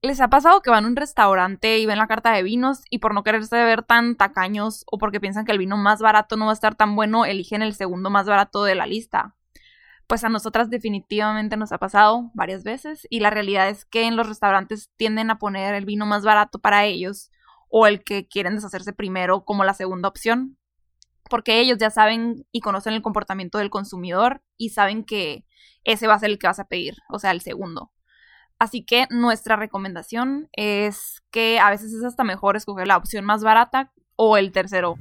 ¿Les ha pasado que van a un restaurante y ven la carta de vinos y por no quererse ver tan tacaños o porque piensan que el vino más barato no va a estar tan bueno, eligen el segundo más barato de la lista? Pues a nosotras definitivamente nos ha pasado varias veces y la realidad es que en los restaurantes tienden a poner el vino más barato para ellos o el que quieren deshacerse primero como la segunda opción, porque ellos ya saben y conocen el comportamiento del consumidor y saben que ese va a ser el que vas a pedir, o sea, el segundo. Así que nuestra recomendación es que a veces es hasta mejor escoger la opción más barata o el tercero.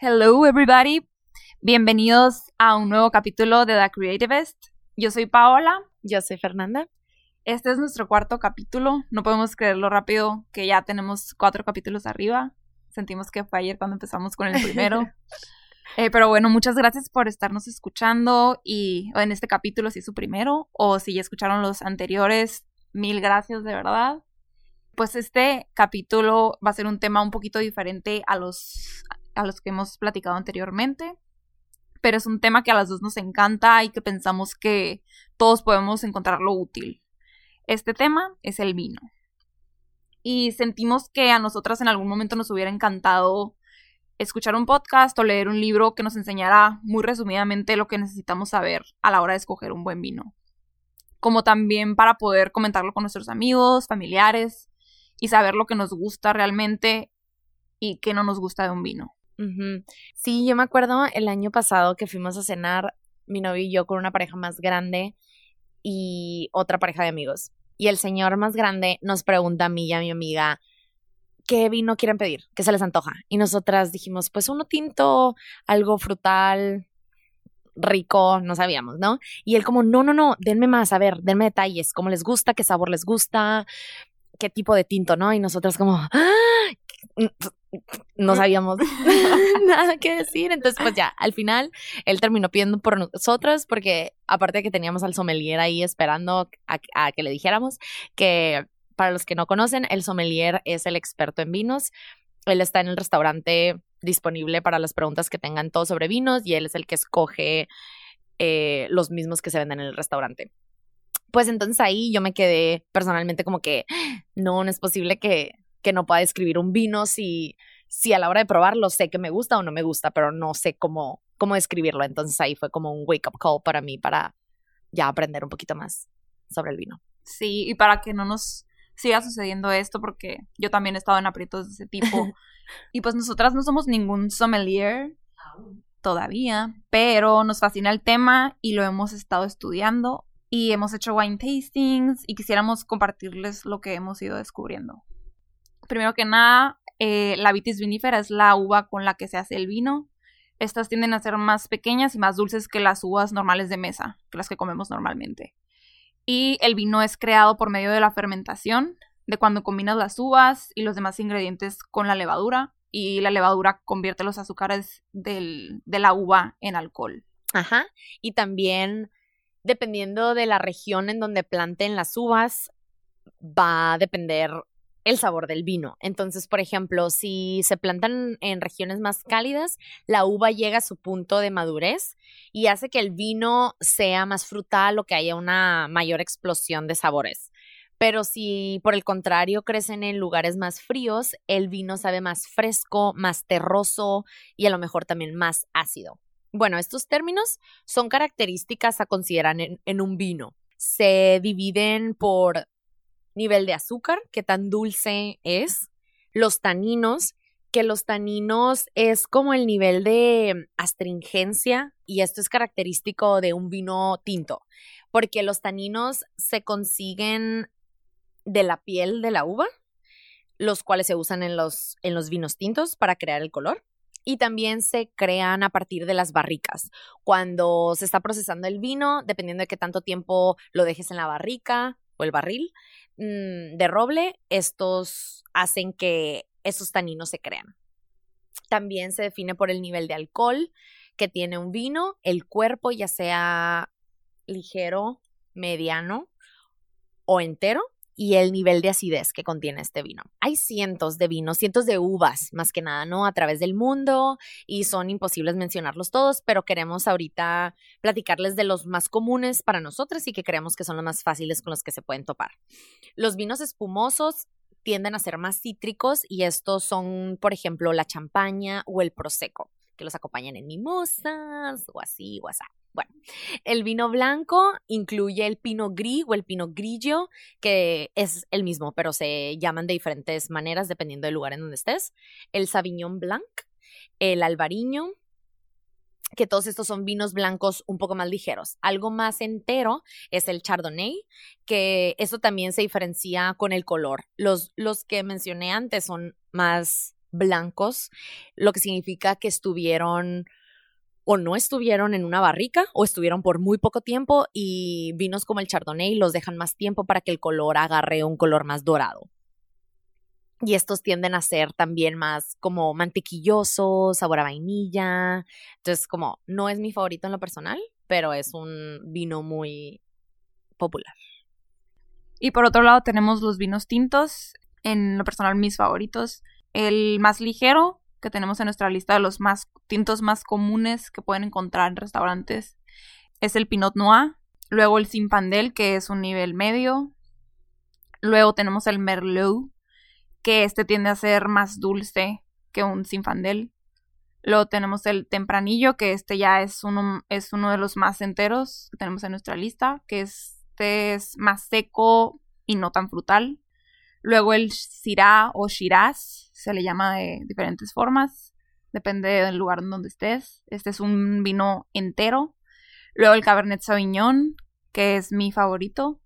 Hello everybody, Bienvenidos a un nuevo capítulo de The Creativist. Yo soy Paola. Yo soy Fernanda. Este es nuestro cuarto capítulo. No podemos creerlo rápido que ya tenemos cuatro capítulos arriba. Sentimos que fue ayer cuando empezamos con el primero. Eh, pero bueno, muchas gracias por estarnos escuchando y en este capítulo si es su primero o si ya escucharon los anteriores, mil gracias de verdad. Pues este capítulo va a ser un tema un poquito diferente a los, a los que hemos platicado anteriormente pero es un tema que a las dos nos encanta y que pensamos que todos podemos encontrarlo útil. Este tema es el vino. Y sentimos que a nosotras en algún momento nos hubiera encantado escuchar un podcast o leer un libro que nos enseñara muy resumidamente lo que necesitamos saber a la hora de escoger un buen vino. Como también para poder comentarlo con nuestros amigos, familiares y saber lo que nos gusta realmente y qué no nos gusta de un vino. Sí, yo me acuerdo el año pasado que fuimos a cenar, mi novio y yo, con una pareja más grande y otra pareja de amigos. Y el señor más grande nos pregunta a mí y a mi amiga, ¿qué vino quieren pedir? ¿Qué se les antoja? Y nosotras dijimos, pues uno tinto, algo frutal, rico, no sabíamos, ¿no? Y él como, no, no, no, denme más, a ver, denme detalles, cómo les gusta, qué sabor les gusta, qué tipo de tinto, ¿no? Y nosotras como, ¡Ah! No sabíamos nada que decir. Entonces, pues ya, al final, él terminó pidiendo por nosotros porque aparte de que teníamos al sommelier ahí esperando a, que le dijéramos que para los que no conocen, el sommelier es el experto en vinos. Él está en el restaurante disponible para las preguntas que tengan todo sobre vinos y él es el que escoge eh, los mismos que se venden en el restaurante. Pues entonces ahí yo me quedé personalmente como que no, no es posible que que no pueda describir un vino si, si a la hora de probarlo sé que me gusta o no me gusta, pero no sé cómo, cómo describirlo. Entonces ahí fue como un wake up call para mí para ya aprender un poquito más sobre el vino. Sí, y para que no nos siga sucediendo esto, porque yo también he estado en aprietos de ese tipo. y pues nosotras no somos ningún sommelier todavía, pero nos fascina el tema y lo hemos estado estudiando y hemos hecho wine tastings y quisiéramos compartirles lo que hemos ido descubriendo. Primero que nada, eh, la vitis vinifera es la uva con la que se hace el vino. Estas tienden a ser más pequeñas y más dulces que las uvas normales de mesa, que las que comemos normalmente. Y el vino es creado por medio de la fermentación, de cuando combinas las uvas y los demás ingredientes con la levadura, y la levadura convierte los azúcares de la uva en alcohol. Ajá. Y también, dependiendo de la región en donde planten las uvas, va a depender el sabor del vino. Entonces, por ejemplo, si se plantan en regiones más cálidas, la uva llega a su punto de madurez y hace que el vino sea más frutal o que haya una mayor explosión de sabores. Pero si por el contrario crecen en lugares más fríos, el vino sabe más fresco, más terroso y a lo mejor también más ácido. Bueno, estos términos son características a considerar en, un vino. Se dividen por nivel de azúcar, qué tan dulce es, los taninos, que los taninos es como el nivel de astringencia y esto es característico de un vino tinto, porque los taninos se consiguen de la piel de la uva, los cuales se usan en los, en los vinos tintos para crear el color. Y también se crean a partir de las barricas. Cuando se está procesando el vino, dependiendo de qué tanto tiempo lo dejes en la barrica o el barril, Mm, de roble, estos hacen que esos taninos se crean. También se define por el nivel de alcohol, que tiene un vino, el cuerpo ya sea ligero, mediano o entero y el nivel de acidez que contiene este vino. Hay cientos de vinos, cientos de uvas, más que nada, ¿no? A través del mundo y son imposibles mencionarlos todos, pero queremos ahorita platicarles de los más comunes para nosotros y que creemos que son los más fáciles con los que se pueden topar. Los vinos espumosos tienden a ser más cítricos y estos son, por ejemplo, la champaña o el prosecco, que los acompañan en mimosas o así o así. Bueno, el vino blanco incluye el pino gris o el pino grillo, que es el mismo, pero se llaman de diferentes maneras dependiendo del lugar en donde estés. El sauvignon blanc, el albariño, que todos estos son vinos blancos un poco más ligeros. Algo más entero es el chardonnay, que eso también se diferencia con el color. Los, los que mencioné antes son más blancos, lo que significa que estuvieron o no estuvieron en una barrica o estuvieron por muy poco tiempo y vinos como el Chardonnay los dejan más tiempo para que el color agarre un color más dorado. Y estos tienden a ser también más como mantequillosos, sabor a vainilla. Entonces, como no es mi favorito en lo personal, pero es un vino muy popular. Y por otro lado tenemos los vinos tintos, en lo personal mis favoritos. El más ligero, que tenemos en nuestra lista de los más tintos más comunes que pueden encontrar en restaurantes es el Pinot Noir, luego el Zinfandel, que es un nivel medio, luego tenemos el Merlot, que este tiende a ser más dulce que un Zinfandel. Luego tenemos el Tempranillo, que este ya es uno, es uno de los más enteros que tenemos en nuestra lista, que este es más seco y no tan frutal. Luego el Syrah o Shiraz, se le llama de diferentes formas, depende del lugar en donde estés. Este es un vino entero. Luego el Cabernet Sauvignon, que es mi favorito.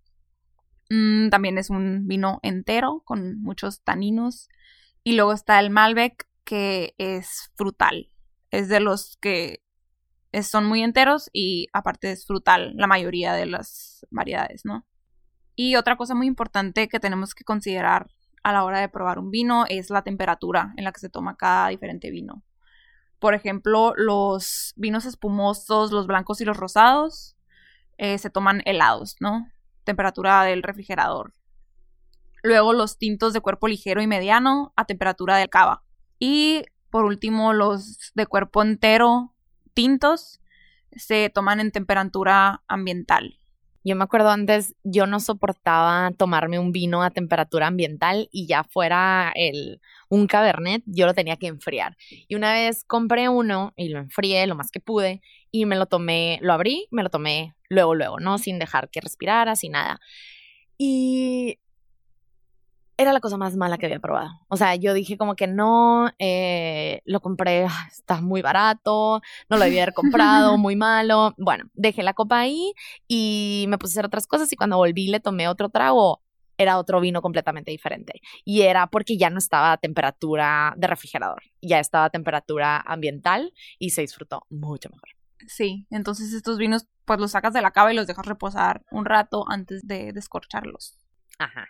Mm, también es un vino entero con muchos taninos. Y luego está el Malbec, que es frutal. Es de los que son muy enteros y aparte es frutal la mayoría de las variedades, ¿no? Y otra cosa muy importante que tenemos que considerar a la hora de probar un vino es la temperatura en la que se toma cada diferente vino. Por ejemplo, los vinos espumosos, los blancos y los rosados eh, se toman helados, ¿no? Temperatura del refrigerador. Luego los tintos de cuerpo ligero y mediano a temperatura del cava. Y por último, los de cuerpo entero tintos se toman en temperatura ambiental. Yo me acuerdo antes, yo no soportaba tomarme un vino a temperatura ambiental y ya fuera el, un cabernet, yo lo tenía que enfriar. Y una vez compré uno y lo enfrié lo más que pude y me lo tomé, lo abrí, me lo tomé luego, luego, ¿no? Sin dejar que respirara, sin nada. Y era la cosa más mala que había probado. O sea, yo dije como que no, eh, lo compré, ah, está muy barato, no lo debía haber comprado, muy malo. Bueno, dejé la copa ahí y me puse a hacer otras cosas y cuando volví le tomé otro trago, era otro vino completamente diferente. Y era porque ya no estaba a temperatura de refrigerador, ya estaba a temperatura ambiental y se disfrutó mucho mejor. Sí, entonces estos vinos pues los sacas de la cava y los dejas reposar un rato antes de descorcharlos. Ajá.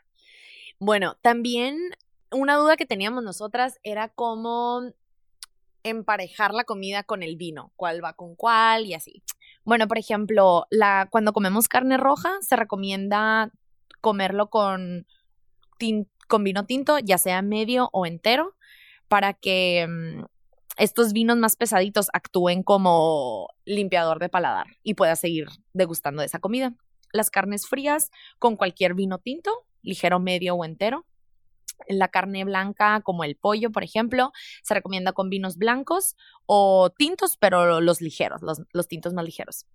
Bueno, también una duda que teníamos nosotras era cómo emparejar la comida con el vino, cuál va con cuál y así. Bueno, por ejemplo, la, cuando comemos carne roja se recomienda comerlo con, vino tinto, ya sea medio o entero, para que mm, estos vinos más pesaditos actúen como limpiador de paladar y puedas seguir degustando de esa comida. Las carnes frías con cualquier vino tinto ligero, medio o entero. La carne blanca, como el pollo, por ejemplo, se recomienda con vinos blancos o tintos, pero los ligeros, los, tintos más ligeros.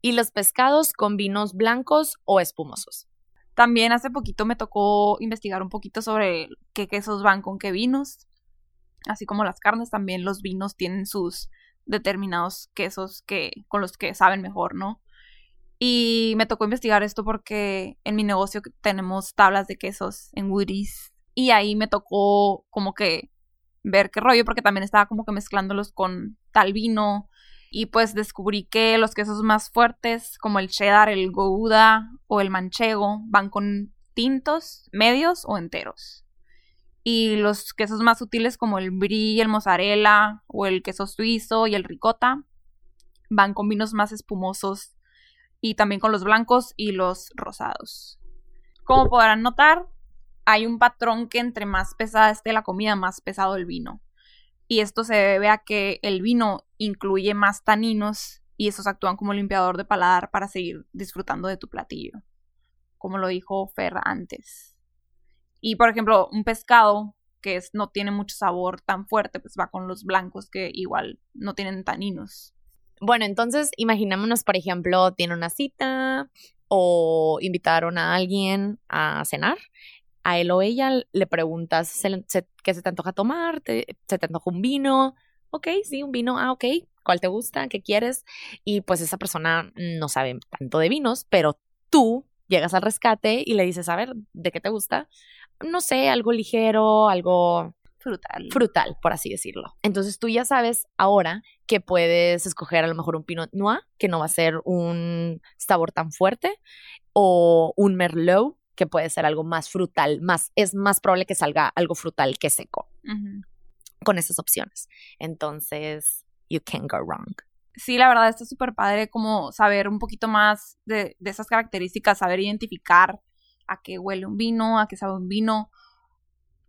Y los pescados con vinos blancos o espumosos. También hace poquito me tocó investigar un poquito sobre qué quesos van con qué vinos. Así como las carnes, también los vinos tienen sus determinados quesos que, con los que saben mejor, ¿no? Y me tocó investigar esto porque en mi negocio tenemos tablas de quesos en Woody's. Y ahí me tocó como que ver qué rollo, porque también estaba como que mezclándolos con tal vino. Y pues descubrí que los quesos más fuertes, como el cheddar, el gouda o el manchego, van con tintos, medios o enteros. Y los quesos más sutiles como el brie, el mozzarella o el queso suizo y el ricota van con vinos más espumosos y también con los blancos y los rosados. Como podrán notar, hay un patrón que entre más pesada esté la comida, más pesado el vino. Y esto se debe a que el vino incluye más taninos y esos actúan como limpiador de paladar para seguir disfrutando de tu platillo, como lo dijo Fer antes. Y por ejemplo, un pescado que no tiene mucho sabor tan fuerte, pues va con los blancos que igual no tienen taninos. Bueno, entonces imaginémonos, por ejemplo, tiene una cita o invitaron a alguien a cenar. A él o ella le preguntas qué se te antoja tomar, se te antoja un vino. Ok, sí, un vino. Ah, ok. ¿Cuál te gusta? ¿Qué quieres? Y pues esa persona no sabe tanto de vinos, pero tú llegas al rescate y le dices, a ver, ¿de qué te gusta? No sé, algo ligero, algo frutal. Frutal, por así decirlo. Entonces tú ya sabes ahora que puedes escoger a lo mejor un Pinot Noir, que no va a ser un sabor tan fuerte, o un Merlot, que puede ser algo más frutal, más, es más probable que salga algo frutal que seco. Con esas opciones. Entonces, you can't go wrong. Sí, la verdad está súper padre como saber un poquito más de, de esas características, saber identificar a qué huele un vino, a qué sabe un vino,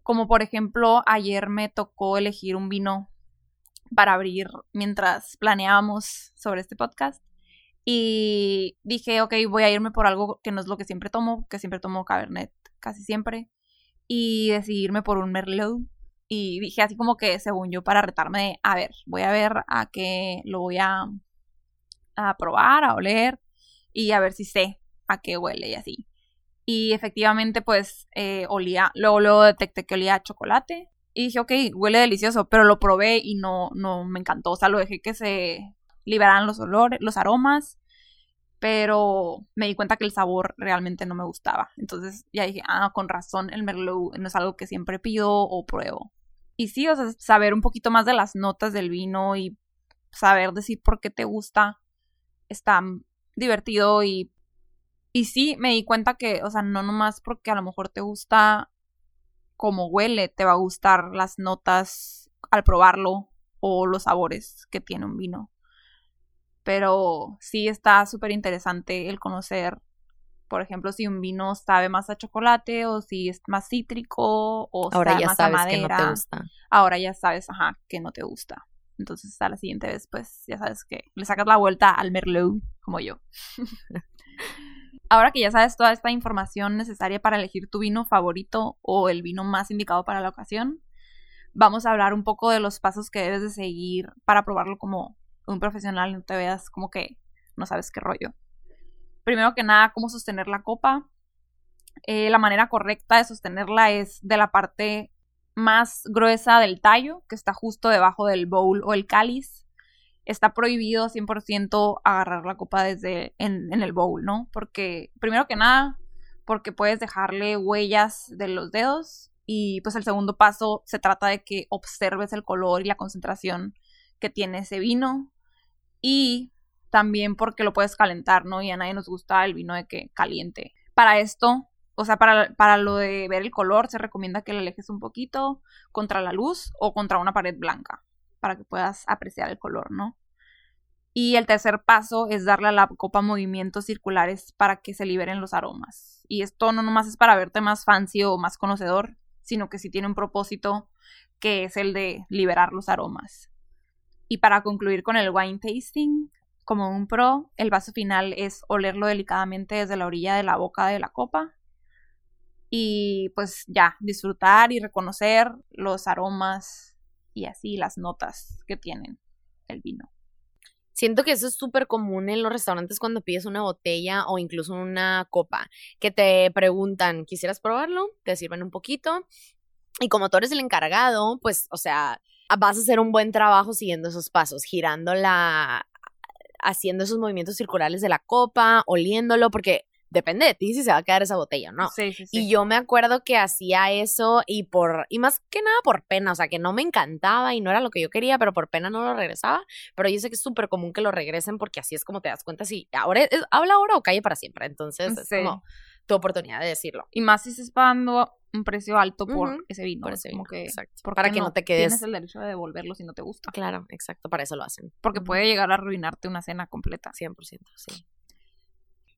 como por ejemplo, ayer me tocó elegir un vino para abrir mientras planeábamos sobre este podcast. Y dije, ok, voy a irme por algo que no es lo que siempre tomo, que siempre tomo Cabernet casi siempre. Y decidí irme por un Merlot. Y dije así como que, según yo, para retarme a ver, voy a ver a qué lo voy a, a probar, a oler y a ver si sé a qué huele y así. Y efectivamente, pues, eh, olía, luego, luego detecté que olía a chocolate. Y dije, ok, huele delicioso, pero lo probé y no, no me encantó. O sea, lo dejé que se liberaran los olores, los aromas, pero me di cuenta que el sabor realmente no me gustaba. Entonces ya dije, ah, con razón, el Merlot no es algo que siempre pido o pruebo. Y sí, o sea, saber un poquito más de las notas del vino y saber decir por qué te gusta está divertido y y sí, me di cuenta que, o sea, no nomás porque a lo mejor te gusta cómo huele, te va a gustar las notas al probarlo o los sabores que tiene un vino. Pero sí está súper interesante el conocer, por ejemplo, si un vino sabe más a chocolate o si es más cítrico o Ahora ya más sabes a madera. que no te gusta. Ahora ya sabes, ajá, que no te gusta. Entonces a la siguiente vez, pues ya sabes que le sacas la vuelta al Merlot, como yo. Ahora que ya sabes toda esta información necesaria para elegir tu vino favorito o el vino más indicado para la ocasión, vamos a hablar un poco de los pasos que debes de seguir para probarlo como un profesional, no te veas como que no sabes qué rollo. Primero que nada, cómo sostener la copa. Eh, la manera correcta de sostenerla es de la parte más gruesa del tallo, que está justo debajo del bowl o el cáliz, está prohibido 100% agarrar la copa desde en, el bowl, ¿no? Porque, primero que nada, porque puedes dejarle huellas de los dedos y pues el segundo paso se trata de que observes el color y la concentración que tiene ese vino y también porque lo puedes calentar, ¿no? Y a nadie nos gusta el vino de que caliente. Para esto, o sea, para, para lo de ver el color, se recomienda que lo alejes un poquito contra la luz o contra una pared blanca para que puedas apreciar el color, ¿no? Y el tercer paso es darle a la copa movimientos circulares para que se liberen los aromas. Y esto no nomás es para verte más fancy o más conocedor, sino que sí tiene un propósito que es el de liberar los aromas. Y para concluir con el wine tasting, como un pro, el vaso final es olerlo delicadamente desde la orilla de la boca de la copa. Y pues ya, disfrutar y reconocer los aromas y así las notas que tienen el vino. Siento que eso es súper común en los restaurantes cuando pides una botella o incluso una copa, que te preguntan, ¿quisieras probarlo? Te sirven un poquito. Y como tú eres el encargado, pues, o sea, vas a hacer un buen trabajo siguiendo esos pasos, girando la, haciendo esos movimientos circulares de la copa, oliéndolo, porque depende de ti si se va a quedar esa botella o no. Sí, sí, sí. Y yo me acuerdo que hacía eso y por, y más que nada por pena, o sea, que no me encantaba y no era lo que yo quería, pero por pena no lo regresaba. Pero yo sé que es súper común que lo regresen porque así es como te das cuenta si ahora es, habla ahora o calle para siempre. Entonces es como tu oportunidad de decirlo. Y más si se está dando un precio alto por ese vino. Por ese como vino, que, exacto. ¿por Para que no te quedes. Tienes el derecho de devolverlo si no te gusta. Claro, exacto, para eso lo hacen. Porque puede llegar a arruinarte una cena completa. 100%, sí.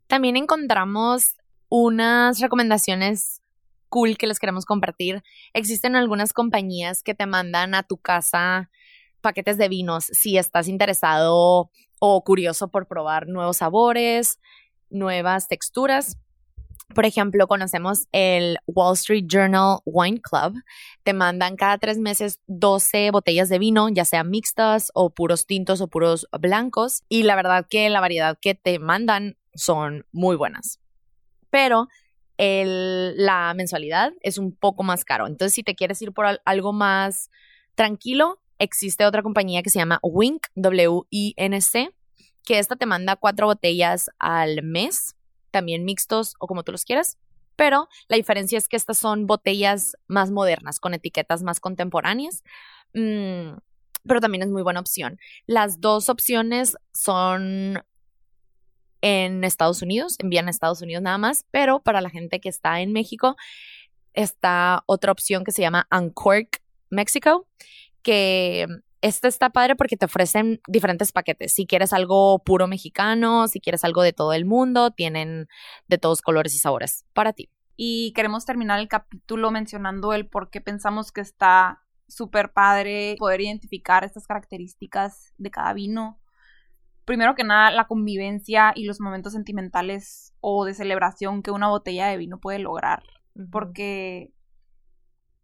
También encontramos unas recomendaciones cool que les queremos compartir. Existen algunas compañías que te mandan a tu casa paquetes de vinos si estás interesado o curioso por probar nuevos sabores, nuevas texturas. Por ejemplo, conocemos el Wall Street Journal Wine Club. Te mandan cada tres meses 12 botellas de vino, ya sean mixtas o puros tintos o puros blancos. Y la verdad que la variedad que te mandan son muy buenas. Pero el- la mensualidad es un poco más caro. Entonces, si te quieres ir por al- algo más tranquilo, existe otra compañía que se llama Wink, W-I-N-C, que esta te manda cuatro botellas al mes, también mixtos o como tú los quieras. Pero la diferencia es que estas son botellas más modernas, con etiquetas más contemporáneas. Mm, pero también es muy buena opción. Las dos opciones son en Estados Unidos, envían a Estados Unidos nada más, pero para la gente que está en México está otra opción que se llama Uncork Mexico, que esta está padre porque te ofrecen diferentes paquetes. Si quieres algo puro mexicano, si quieres algo de todo el mundo, tienen de todos colores y sabores para ti. Y queremos terminar el capítulo mencionando el por qué pensamos que está súper padre poder identificar estas características de cada vino. Primero que nada, la convivencia y los momentos sentimentales o de celebración que una botella de vino puede lograr. Porque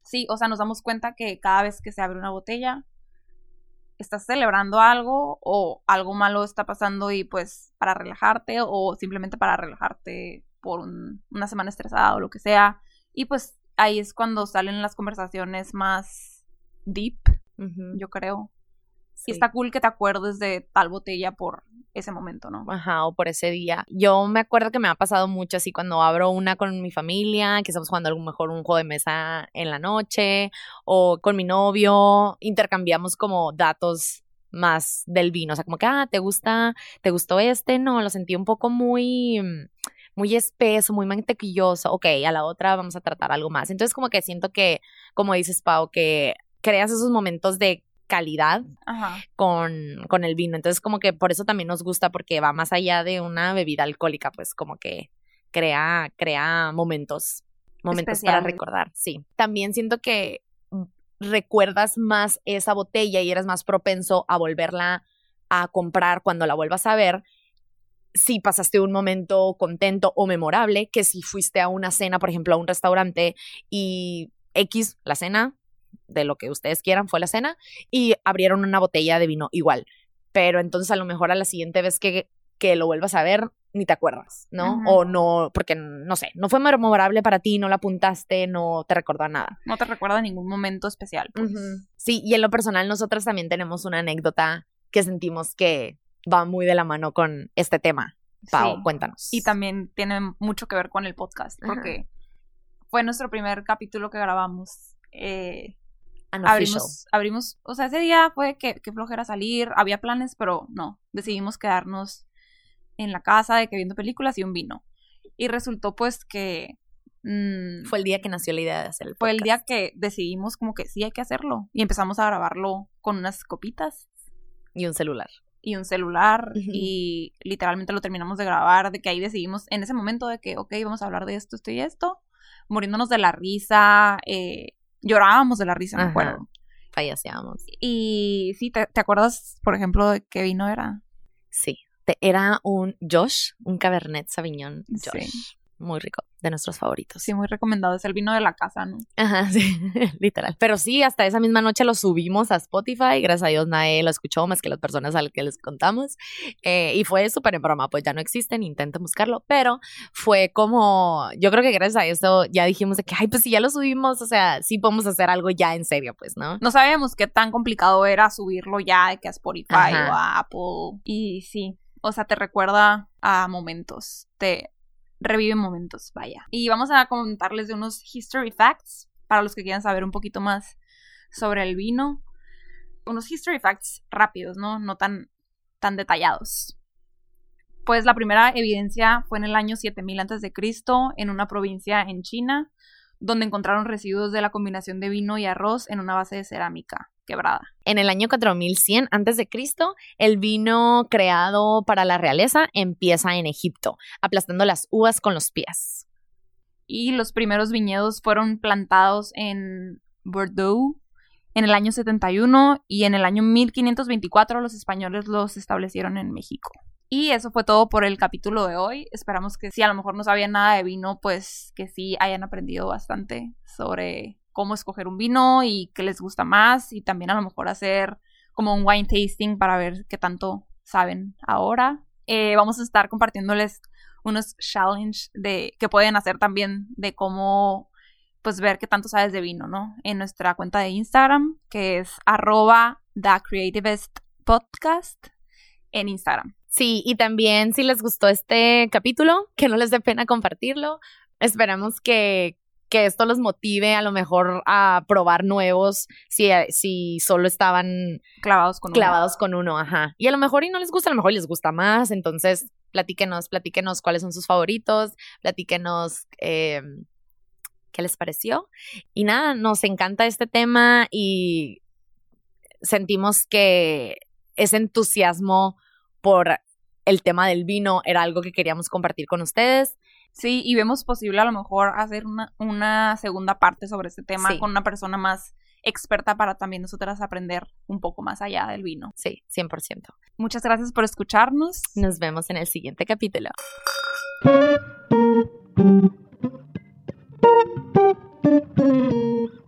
sí, o sea, nos damos cuenta que cada vez que se abre una botella, estás celebrando algo o algo malo está pasando y pues para relajarte o simplemente para relajarte por un- una semana estresada o lo que sea. Y pues ahí es cuando salen las conversaciones más deep, yo creo. Sí. Y está cool que te acuerdes de tal botella por ese momento, ¿no? Ajá, o por ese día. Yo me acuerdo que me ha pasado mucho así cuando abro una con mi familia, que estamos jugando a lo mejor un juego de mesa en la noche, o con mi novio, intercambiamos como datos más del vino, o sea, como que, ah, ¿te gusta, te gustó este? No, lo sentí un poco muy, muy espeso, muy mantequilloso, ok, a la otra vamos a tratar algo más. Entonces como que siento que, como dices, Pau, que creas esos momentos de calidad Ajá. con, con el vino. Entonces, como que por eso también nos gusta, porque va más allá de una bebida alcohólica, pues como que crea, crea momentos, momentos para recordar. Sí. También siento que recuerdas más esa botella y eres más propenso a volverla a comprar cuando la vuelvas a ver. Si pasaste un momento contento o memorable, que si fuiste a una cena, por ejemplo, a un restaurante y X, la cena, de lo que ustedes quieran, fue la cena, y abrieron una botella de vino igual. Pero entonces a lo mejor a la siguiente vez que, que lo vuelvas a ver, ni te acuerdas, ¿no? O no, porque no sé, no fue memorable para ti, no la apuntaste, no te recordó a nada. No te recuerda ningún momento especial. pues. Sí, y en lo personal nosotros también tenemos una anécdota que sentimos que va muy de la mano con este tema. Pau, Sí. cuéntanos. Y también tiene mucho que ver con el podcast, Ajá. porque fue nuestro primer capítulo que grabamos. Eh. Abrimos, abrimos, o sea, ese día fue que, que flojera salir, había planes, pero no, decidimos quedarnos en la casa de que viendo películas y un vino. Y resultó pues que mm, Fue el día que nació la idea de hacer el fue el podcast. día que decidimos como que sí hay que hacerlo y empezamos a grabarlo con unas copitas Y un celular. y un celular Ujú. y literalmente lo terminamos de grabar, de que ahí decidimos en ese momento de que, ok, vamos a hablar de esto, esto y esto, muriéndonos de la risa, eh, llorábamos de la risa, me Ajá. acuerdo. Fallecíamos. Y sí, ¿te, te acuerdas, por ejemplo, de qué vino era? Sí. Te- Era un Josh, un Cabernet Sauvignon Josh. Sí. Muy rico, de nuestros favoritos. Sí, muy recomendado, es el vino de la casa, ¿no? Ajá, sí, literal. Pero sí, hasta esa misma noche lo subimos a Spotify. Gracias a Dios nadie lo escuchó más que las personas a las que les contamos. Eh, y fue súper en broma, pues ya no existen, intenten buscarlo. Pero fue como, yo creo que gracias a eso ya dijimos de que, ay, pues si ya lo subimos, o sea, sí podemos hacer algo ya en serio, pues, ¿no? No sabíamos qué tan complicado era subirlo ya de que a Spotify Ajá. o a Apple. Y sí, o sea, te recuerda a momentos, te revive momentos, vaya. Y vamos a contarles de unos history facts para los que quieran saber un poquito más sobre el vino. Unos history facts rápidos, ¿no? No tan, tan detallados. Pues la primera evidencia fue en el año 7000 a.C. en una provincia en China, donde encontraron residuos de la combinación de vino y arroz en una base de cerámica quebrada. En el año 4100 a.C., el vino creado para la realeza empieza en Egipto, aplastando las uvas con los pies. Y los primeros viñedos fueron plantados en Bordeaux en el año 71 y en el año 1524 los españoles los establecieron en México. Y eso fue todo por el capítulo de hoy. Esperamos que si a lo mejor no sabían nada de vino, pues que sí hayan aprendido bastante sobre cómo escoger un vino y qué les gusta más y también a lo mejor hacer como un wine tasting para ver qué tanto saben ahora. Eh, vamos a estar compartiéndoles unos challenges de, que pueden hacer también de cómo pues ver qué tanto sabes de vino, ¿no? En nuestra cuenta de Instagram, que es arroba Podcast en Instagram. Sí, y también si les gustó este capítulo, que no les dé pena compartirlo. Esperamos que, que esto los motive a lo mejor a probar nuevos si, si solo estaban clavados con clavados uno. con uno, ajá. Y a lo mejor y no les gusta, a lo mejor les gusta más, entonces platíquenos, platíquenos cuáles son sus favoritos, platíquenos eh, qué les pareció. Y nada, nos encanta este tema y sentimos que ese entusiasmo por el tema del vino era algo que queríamos compartir con ustedes. Sí, y vemos posible a lo mejor hacer una, una segunda parte sobre este tema con una persona más experta para también nosotras aprender un poco más allá del vino. Sí, 100%. Muchas gracias por escucharnos. Nos vemos en el siguiente capítulo. Thank you.